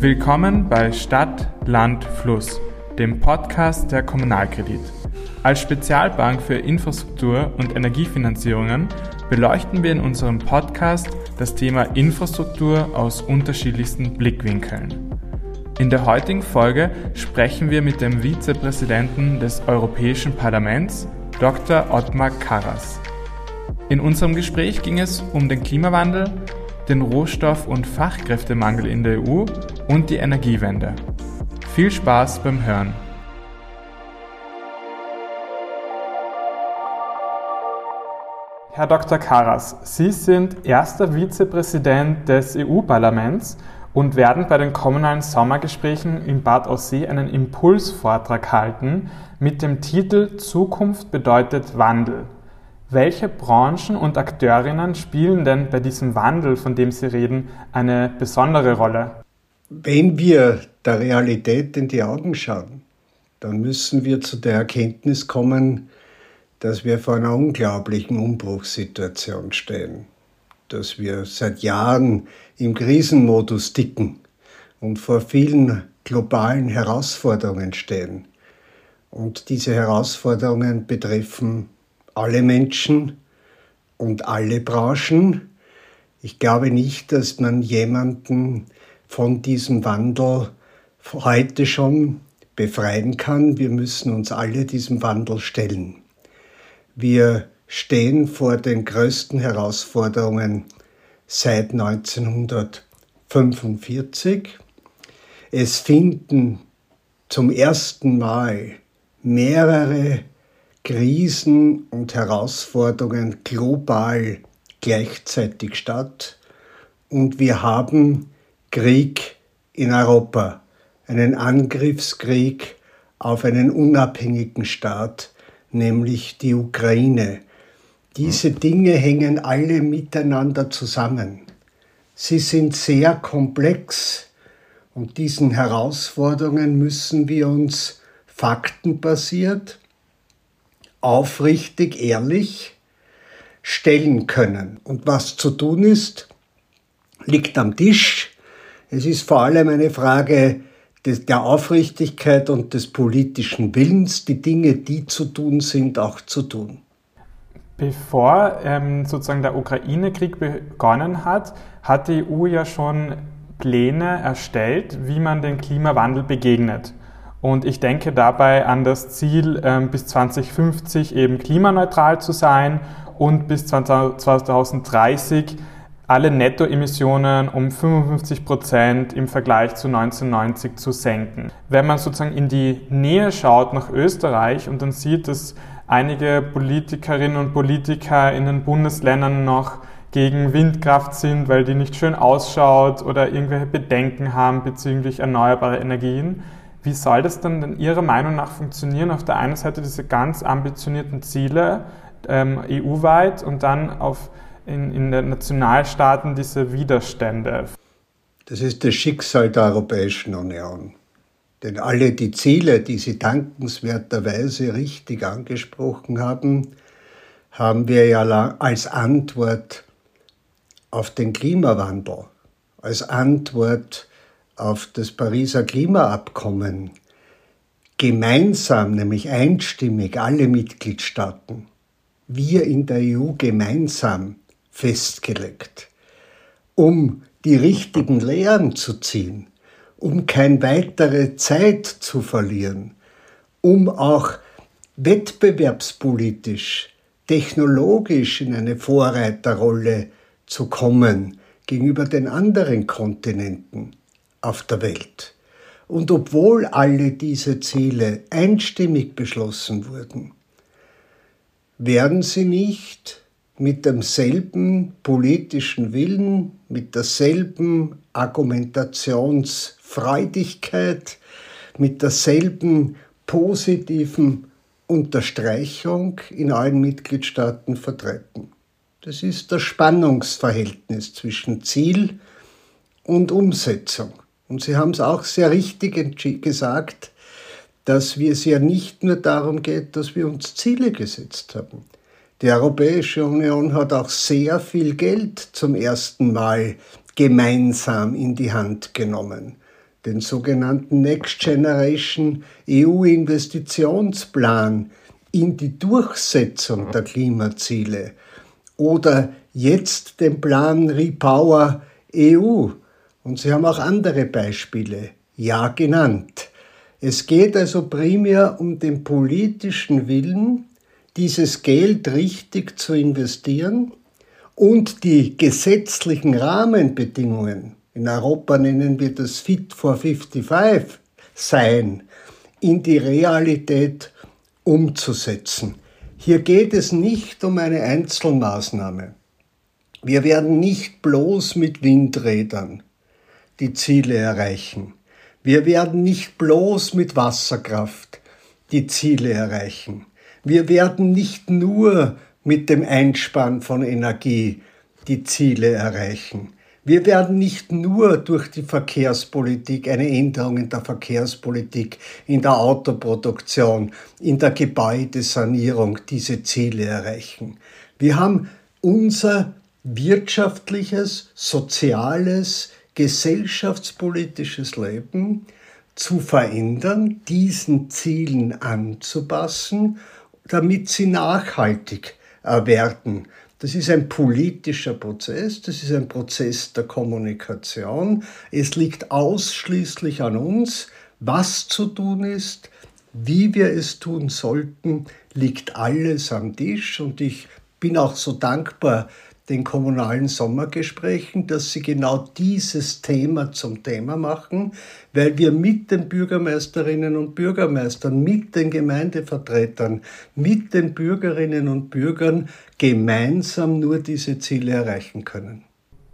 Willkommen bei Stadt, Land, Fluss, dem Podcast der Kommunalkredit. Als Spezialbank für Infrastruktur und Energiefinanzierungen beleuchten wir in unserem Podcast das Thema Infrastruktur aus unterschiedlichsten Blickwinkeln. In der heutigen Folge sprechen wir mit dem Vizepräsidenten des Europäischen Parlaments, Dr. Ottmar Karas. In unserem Gespräch ging es um den Klimawandel, den Rohstoff- und Fachkräftemangel in der EU und die Energiewende. Viel Spaß beim Hören! Herr Dr. Karas, Sie sind erster Vizepräsident des EU-Parlaments und werden bei den kommunalen Sommergesprächen in Bad Aussee einen Impulsvortrag halten mit dem Titel Zukunft bedeutet Wandel. Welche Branchen und Akteurinnen spielen denn bei diesem Wandel, von dem Sie reden, eine besondere Rolle? Wenn wir der Realität in die Augen schauen, dann müssen wir zu der Erkenntnis kommen, dass wir vor einer unglaublichen Umbruchssituation stehen, dass wir seit Jahren im Krisenmodus ticken und vor vielen globalen Herausforderungen stehen. Und diese Herausforderungen betreffen alle Menschen und alle Branchen. Ich glaube nicht, dass man jemanden von diesem Wandel heute schon befreien kann. Wir müssen uns alle diesem Wandel stellen. Wir stehen vor den größten Herausforderungen seit 1945. Es finden zum ersten Mal mehrere Krisen und Herausforderungen global gleichzeitig statt und wir haben Krieg in Europa, einen Angriffskrieg auf einen unabhängigen Staat, nämlich die Ukraine. Diese Dinge hängen alle miteinander zusammen. Sie sind sehr komplex und diesen Herausforderungen müssen wir uns faktenbasiert aufrichtig, ehrlich stellen können. Und was zu tun ist, liegt am Tisch. Es ist vor allem eine Frage des, der Aufrichtigkeit und des politischen Willens, die Dinge, die zu tun sind, auch zu tun. Bevor ähm, sozusagen der Ukraine-Krieg begonnen hat, hat die EU ja schon Pläne erstellt, wie man den Klimawandel begegnet. Und ich denke dabei an das Ziel, ähm, bis 2050 eben klimaneutral zu sein und bis 2030 alle Nettoemissionen um 55 Prozent im Vergleich zu 1990 zu senken. Wenn man sozusagen in die Nähe schaut nach Österreich und dann sieht, dass einige Politikerinnen und Politiker in den Bundesländern noch gegen Windkraft sind, weil die nicht schön ausschaut oder irgendwelche Bedenken haben bezüglich erneuerbare Energien, wie soll das dann denn Ihrer Meinung nach funktionieren? Auf der einen Seite diese ganz ambitionierten Ziele ähm, EU-weit und dann auf, in, in den Nationalstaaten diese Widerstände. Das ist das Schicksal der Europäischen Union. Denn alle die Ziele, die Sie dankenswerterweise richtig angesprochen haben, haben wir ja als Antwort auf den Klimawandel, als Antwort auf das Pariser Klimaabkommen gemeinsam, nämlich einstimmig alle Mitgliedstaaten, wir in der EU gemeinsam festgelegt, um die richtigen Lehren zu ziehen, um keine weitere Zeit zu verlieren, um auch wettbewerbspolitisch, technologisch in eine Vorreiterrolle zu kommen gegenüber den anderen Kontinenten auf der Welt. Und obwohl alle diese Ziele einstimmig beschlossen wurden, werden sie nicht mit demselben politischen Willen, mit derselben Argumentationsfreudigkeit, mit derselben positiven Unterstreichung in allen Mitgliedstaaten vertreten. Das ist das Spannungsverhältnis zwischen Ziel und Umsetzung. Und Sie haben es auch sehr richtig gesagt, dass es ja nicht nur darum geht, dass wir uns Ziele gesetzt haben. Die Europäische Union hat auch sehr viel Geld zum ersten Mal gemeinsam in die Hand genommen. den sogenannten Next Generation EU-Investitionsplan in die Durchsetzung der Klimaziele oder jetzt den Plan Repower EU. Und Sie haben auch andere Beispiele ja genannt. Es geht also primär um den politischen Willen, dieses Geld richtig zu investieren und die gesetzlichen Rahmenbedingungen, in Europa nennen wir das Fit for 55 sein, in die Realität umzusetzen. Hier geht es nicht um eine Einzelmaßnahme. Wir werden nicht bloß mit Windrädern die Ziele erreichen. Wir werden nicht bloß mit Wasserkraft die Ziele erreichen. Wir werden nicht nur mit dem Einspann von Energie die Ziele erreichen. Wir werden nicht nur durch die Verkehrspolitik, eine Änderung in der Verkehrspolitik, in der Autoproduktion, in der Gebäudesanierung diese Ziele erreichen. Wir haben unser wirtschaftliches, soziales, gesellschaftspolitisches Leben zu verändern, diesen Zielen anzupassen, damit sie nachhaltig werden. Das ist ein politischer Prozess, das ist ein Prozess der Kommunikation. Es liegt ausschließlich an uns, was zu tun ist, wie wir es tun sollten, liegt alles am Tisch und ich bin auch so dankbar den kommunalen Sommergesprächen, dass sie genau dieses Thema zum Thema machen, weil wir mit den Bürgermeisterinnen und Bürgermeistern, mit den Gemeindevertretern, mit den Bürgerinnen und Bürgern gemeinsam nur diese Ziele erreichen können.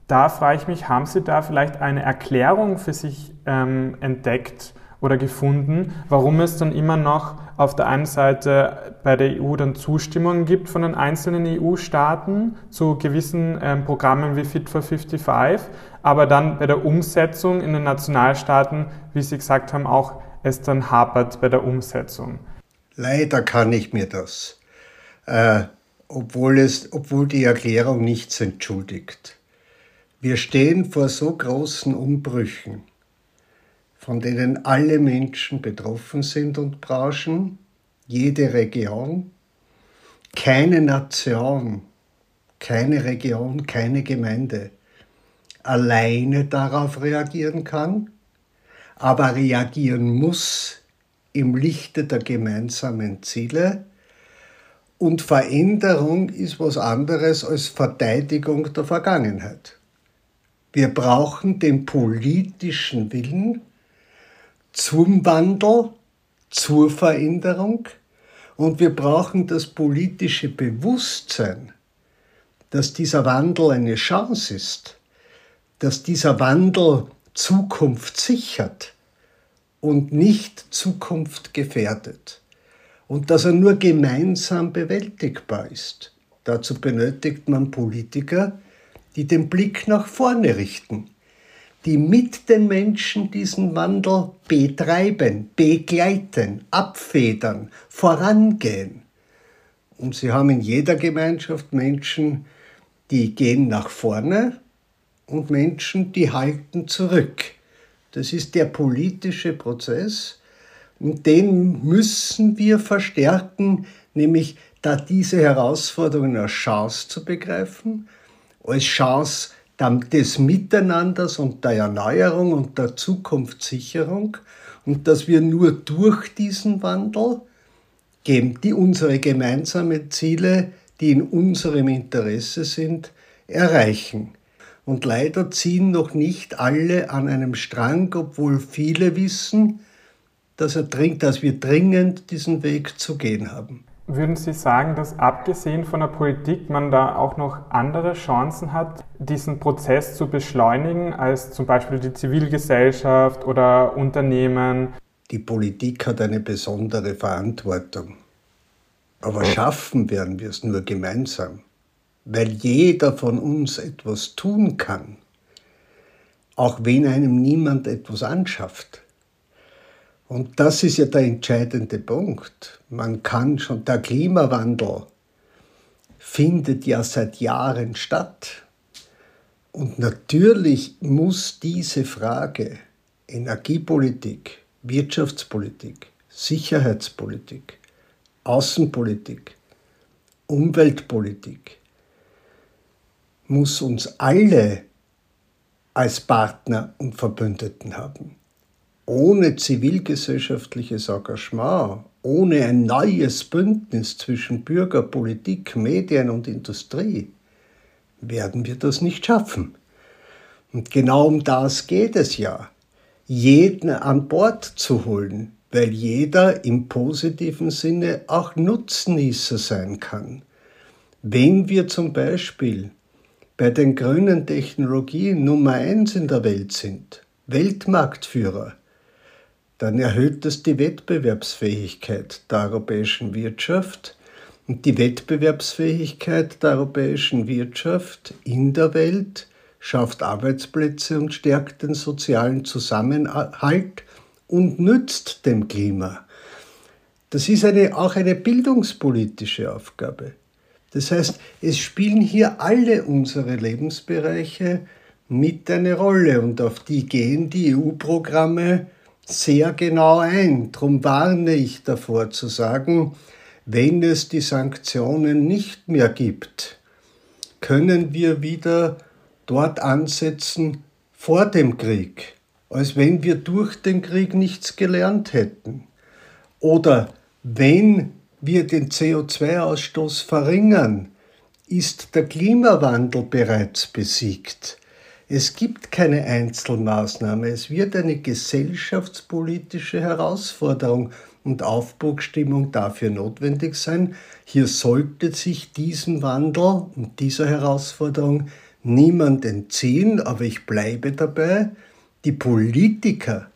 Da frage ich mich, haben Sie da vielleicht eine Erklärung für sich ähm, entdeckt, oder gefunden, warum es dann immer noch auf der einen Seite bei der EU dann Zustimmung gibt von den einzelnen EU-Staaten zu gewissen ähm, Programmen wie Fit for 55, aber dann bei der Umsetzung in den Nationalstaaten, wie Sie gesagt haben, auch es dann hapert bei der Umsetzung. Leider kann ich mir das, äh, obwohl, es, obwohl die Erklärung nichts entschuldigt. Wir stehen vor so großen Umbrüchen von denen alle Menschen betroffen sind und Branchen, jede Region, keine Nation, keine Region, keine Gemeinde alleine darauf reagieren kann, aber reagieren muss im Lichte der gemeinsamen Ziele. Und Veränderung ist was anderes als Verteidigung der Vergangenheit. Wir brauchen den politischen Willen, zum Wandel, zur Veränderung. Und wir brauchen das politische Bewusstsein, dass dieser Wandel eine Chance ist, dass dieser Wandel Zukunft sichert und nicht Zukunft gefährdet. Und dass er nur gemeinsam bewältigbar ist. Dazu benötigt man Politiker, die den Blick nach vorne richten die mit den Menschen diesen Wandel betreiben, begleiten, abfedern, vorangehen. Und sie haben in jeder Gemeinschaft Menschen, die gehen nach vorne und Menschen, die halten zurück. Das ist der politische Prozess und den müssen wir verstärken, nämlich da diese Herausforderungen als Chance zu begreifen, als Chance des Miteinanders und der Erneuerung und der Zukunftssicherung und dass wir nur durch diesen Wandel die unsere gemeinsamen Ziele, die in unserem Interesse sind, erreichen. Und leider ziehen noch nicht alle an einem Strang, obwohl viele wissen, dass, er, dass wir dringend diesen Weg zu gehen haben. Würden Sie sagen, dass abgesehen von der Politik man da auch noch andere Chancen hat, diesen Prozess zu beschleunigen, als zum Beispiel die Zivilgesellschaft oder Unternehmen? Die Politik hat eine besondere Verantwortung. Aber schaffen werden wir es nur gemeinsam, weil jeder von uns etwas tun kann, auch wenn einem niemand etwas anschafft. Und das ist ja der entscheidende Punkt. Man kann schon, der Klimawandel findet ja seit Jahren statt. Und natürlich muss diese Frage Energiepolitik, Wirtschaftspolitik, Sicherheitspolitik, Außenpolitik, Umweltpolitik muss uns alle als Partner und Verbündeten haben. Ohne zivilgesellschaftliches Engagement, ohne ein neues Bündnis zwischen Bürger, Politik, Medien und Industrie werden wir das nicht schaffen. Und genau um das geht es ja, jeden an Bord zu holen, weil jeder im positiven Sinne auch Nutznießer sein kann. Wenn wir zum Beispiel bei den grünen Technologien Nummer eins in der Welt sind, Weltmarktführer, dann erhöht das die Wettbewerbsfähigkeit der europäischen Wirtschaft und die Wettbewerbsfähigkeit der europäischen Wirtschaft in der Welt schafft Arbeitsplätze und stärkt den sozialen Zusammenhalt und nützt dem Klima. Das ist eine, auch eine bildungspolitische Aufgabe. Das heißt, es spielen hier alle unsere Lebensbereiche mit eine Rolle und auf die gehen die EU-Programme sehr genau ein. Darum warne ich davor zu sagen, wenn es die Sanktionen nicht mehr gibt, können wir wieder dort ansetzen vor dem Krieg als wenn wir durch den Krieg nichts gelernt hätten. Oder wenn wir den CO2-Ausstoß verringern, ist der Klimawandel bereits besiegt. Es gibt keine Einzelmaßnahme, es wird eine gesellschaftspolitische Herausforderung und Aufbruchstimmung dafür notwendig sein. Hier sollte sich diesem Wandel und dieser Herausforderung niemand entziehen, aber ich bleibe dabei, die Politiker,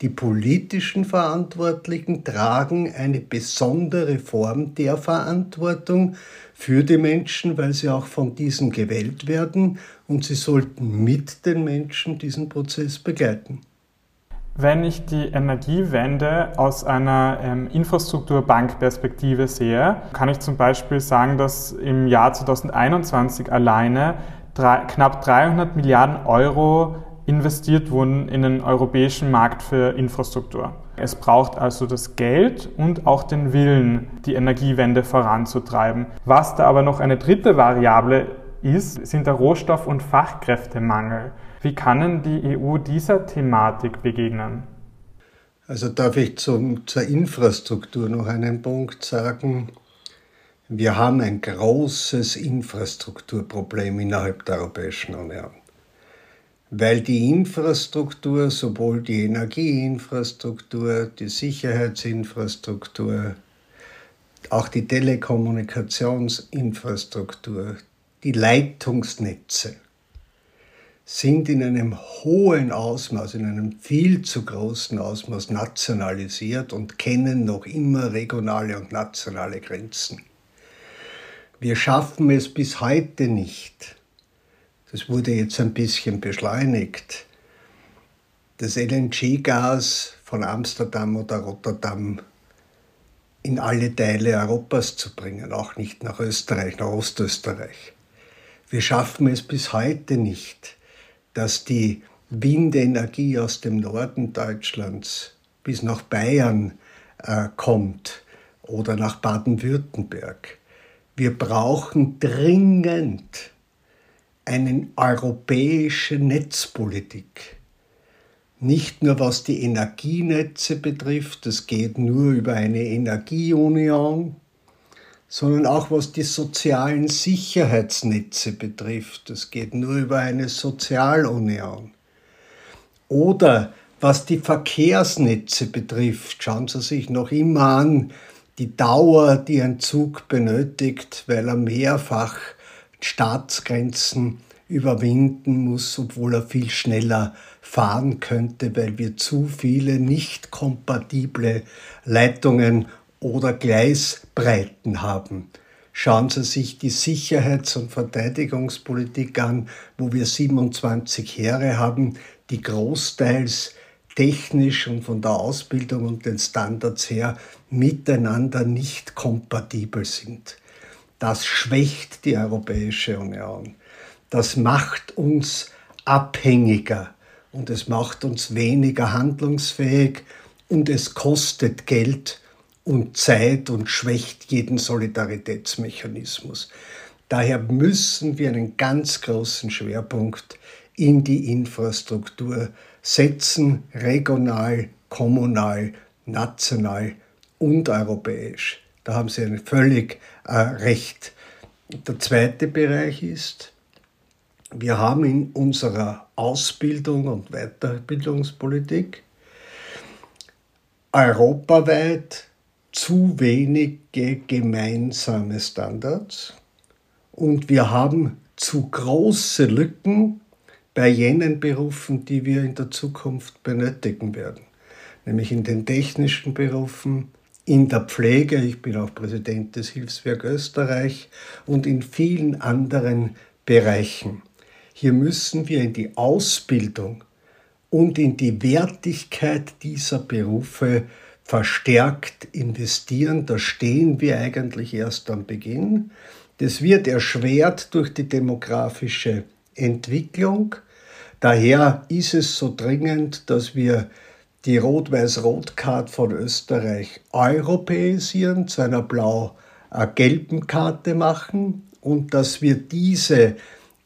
die politischen Verantwortlichen tragen eine besondere Form der Verantwortung für die Menschen, weil sie auch von diesen gewählt werden und sie sollten mit den Menschen diesen Prozess begleiten. Wenn ich die Energiewende aus einer ähm, Infrastrukturbankperspektive sehe, kann ich zum Beispiel sagen, dass im Jahr 2021 alleine drei, knapp 300 Milliarden Euro investiert wurden in den europäischen Markt für Infrastruktur. Es braucht also das Geld und auch den Willen, die Energiewende voranzutreiben. Was da aber noch eine dritte Variable ist, sind der Rohstoff- und Fachkräftemangel. Wie kann denn die EU dieser Thematik begegnen? Also darf ich zum, zur Infrastruktur noch einen Punkt sagen. Wir haben ein großes Infrastrukturproblem innerhalb der Europäischen Union weil die Infrastruktur, sowohl die Energieinfrastruktur, die Sicherheitsinfrastruktur, auch die Telekommunikationsinfrastruktur, die Leitungsnetze sind in einem hohen Ausmaß, in einem viel zu großen Ausmaß nationalisiert und kennen noch immer regionale und nationale Grenzen. Wir schaffen es bis heute nicht, das wurde jetzt ein bisschen beschleunigt. Das LNG-Gas von Amsterdam oder Rotterdam in alle Teile Europas zu bringen, auch nicht nach Österreich, nach Ostösterreich. Wir schaffen es bis heute nicht, dass die Windenergie aus dem Norden Deutschlands bis nach Bayern äh, kommt oder nach Baden-Württemberg. Wir brauchen dringend eine europäische Netzpolitik. Nicht nur was die Energienetze betrifft, das geht nur über eine Energieunion, sondern auch was die sozialen Sicherheitsnetze betrifft, das geht nur über eine Sozialunion. Oder was die Verkehrsnetze betrifft, schauen Sie sich noch immer an, die Dauer, die ein Zug benötigt, weil er mehrfach Staatsgrenzen überwinden muss, obwohl er viel schneller fahren könnte, weil wir zu viele nicht kompatible Leitungen oder Gleisbreiten haben. Schauen Sie sich die Sicherheits- und Verteidigungspolitik an, wo wir 27 Heere haben, die großteils technisch und von der Ausbildung und den Standards her miteinander nicht kompatibel sind. Das schwächt die Europäische Union. Das macht uns abhängiger und es macht uns weniger handlungsfähig und es kostet Geld und Zeit und schwächt jeden Solidaritätsmechanismus. Daher müssen wir einen ganz großen Schwerpunkt in die Infrastruktur setzen, regional, kommunal, national und europäisch. Da haben Sie völlig äh, recht. Der zweite Bereich ist, wir haben in unserer Ausbildung und Weiterbildungspolitik europaweit zu wenige gemeinsame Standards. Und wir haben zu große Lücken bei jenen Berufen, die wir in der Zukunft benötigen werden, nämlich in den technischen Berufen, in der Pflege, ich bin auch Präsident des Hilfswerk Österreich und in vielen anderen Bereichen. Hier müssen wir in die Ausbildung und in die Wertigkeit dieser Berufe verstärkt investieren. Da stehen wir eigentlich erst am Beginn. Das wird erschwert durch die demografische Entwicklung. Daher ist es so dringend, dass wir die Rot-Weiß-Rot-Card von Österreich europäisieren, zu einer blau-gelben Karte machen und dass wir diese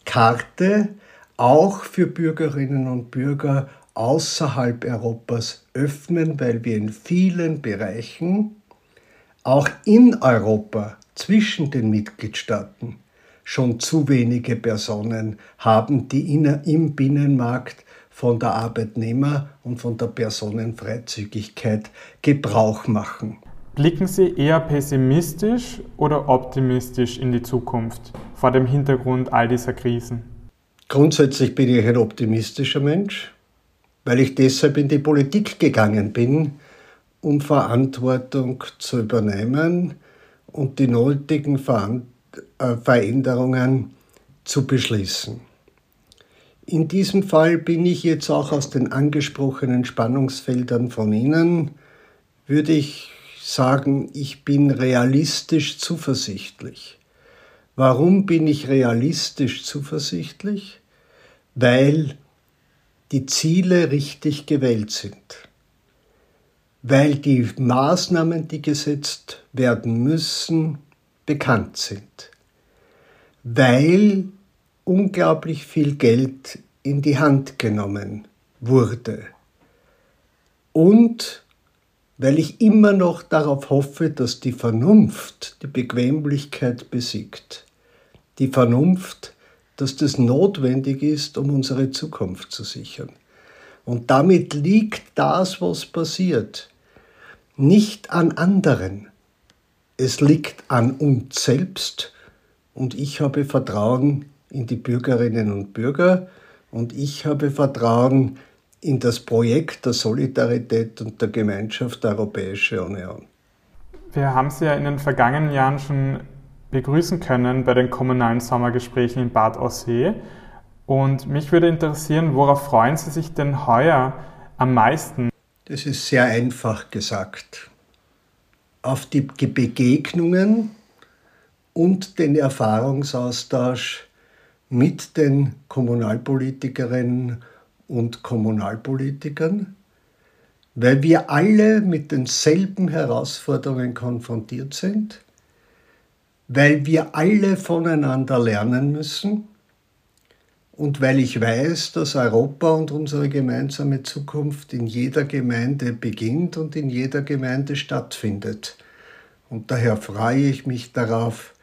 Karte auch für Bürgerinnen und Bürger außerhalb Europas öffnen, weil wir in vielen Bereichen auch in Europa zwischen den Mitgliedstaaten schon zu wenige Personen haben, die im Binnenmarkt von der Arbeitnehmer- und von der Personenfreizügigkeit Gebrauch machen. Blicken Sie eher pessimistisch oder optimistisch in die Zukunft vor dem Hintergrund all dieser Krisen? Grundsätzlich bin ich ein optimistischer Mensch, weil ich deshalb in die Politik gegangen bin, um Verantwortung zu übernehmen und die nötigen äh, Veränderungen zu beschließen. In diesem Fall bin ich jetzt auch aus den angesprochenen Spannungsfeldern von Ihnen, würde ich sagen, ich bin realistisch zuversichtlich. Warum bin ich realistisch zuversichtlich? Weil die Ziele richtig gewählt sind. Weil die Maßnahmen, die gesetzt werden müssen, bekannt sind. Weil unglaublich viel Geld in die Hand genommen wurde. Und weil ich immer noch darauf hoffe, dass die Vernunft die Bequemlichkeit besiegt. Die Vernunft, dass das notwendig ist, um unsere Zukunft zu sichern. Und damit liegt das, was passiert, nicht an anderen. Es liegt an uns selbst und ich habe Vertrauen in die Bürgerinnen und Bürger und ich habe Vertrauen in das Projekt der Solidarität und der Gemeinschaft der Europäischen Union. Wir haben Sie ja in den vergangenen Jahren schon begrüßen können bei den kommunalen Sommergesprächen in Bad Aussee. Und mich würde interessieren, worauf freuen Sie sich denn heuer am meisten? Das ist sehr einfach gesagt. Auf die Begegnungen und den Erfahrungsaustausch mit den Kommunalpolitikerinnen und Kommunalpolitikern, weil wir alle mit denselben Herausforderungen konfrontiert sind, weil wir alle voneinander lernen müssen und weil ich weiß, dass Europa und unsere gemeinsame Zukunft in jeder Gemeinde beginnt und in jeder Gemeinde stattfindet. Und daher freue ich mich darauf,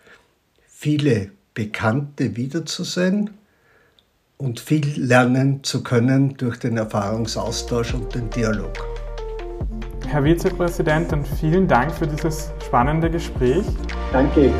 viele Bekannte wiederzusehen und viel lernen zu können durch den Erfahrungsaustausch und den Dialog. Herr Vizepräsident, vielen Dank für dieses spannende Gespräch. Danke.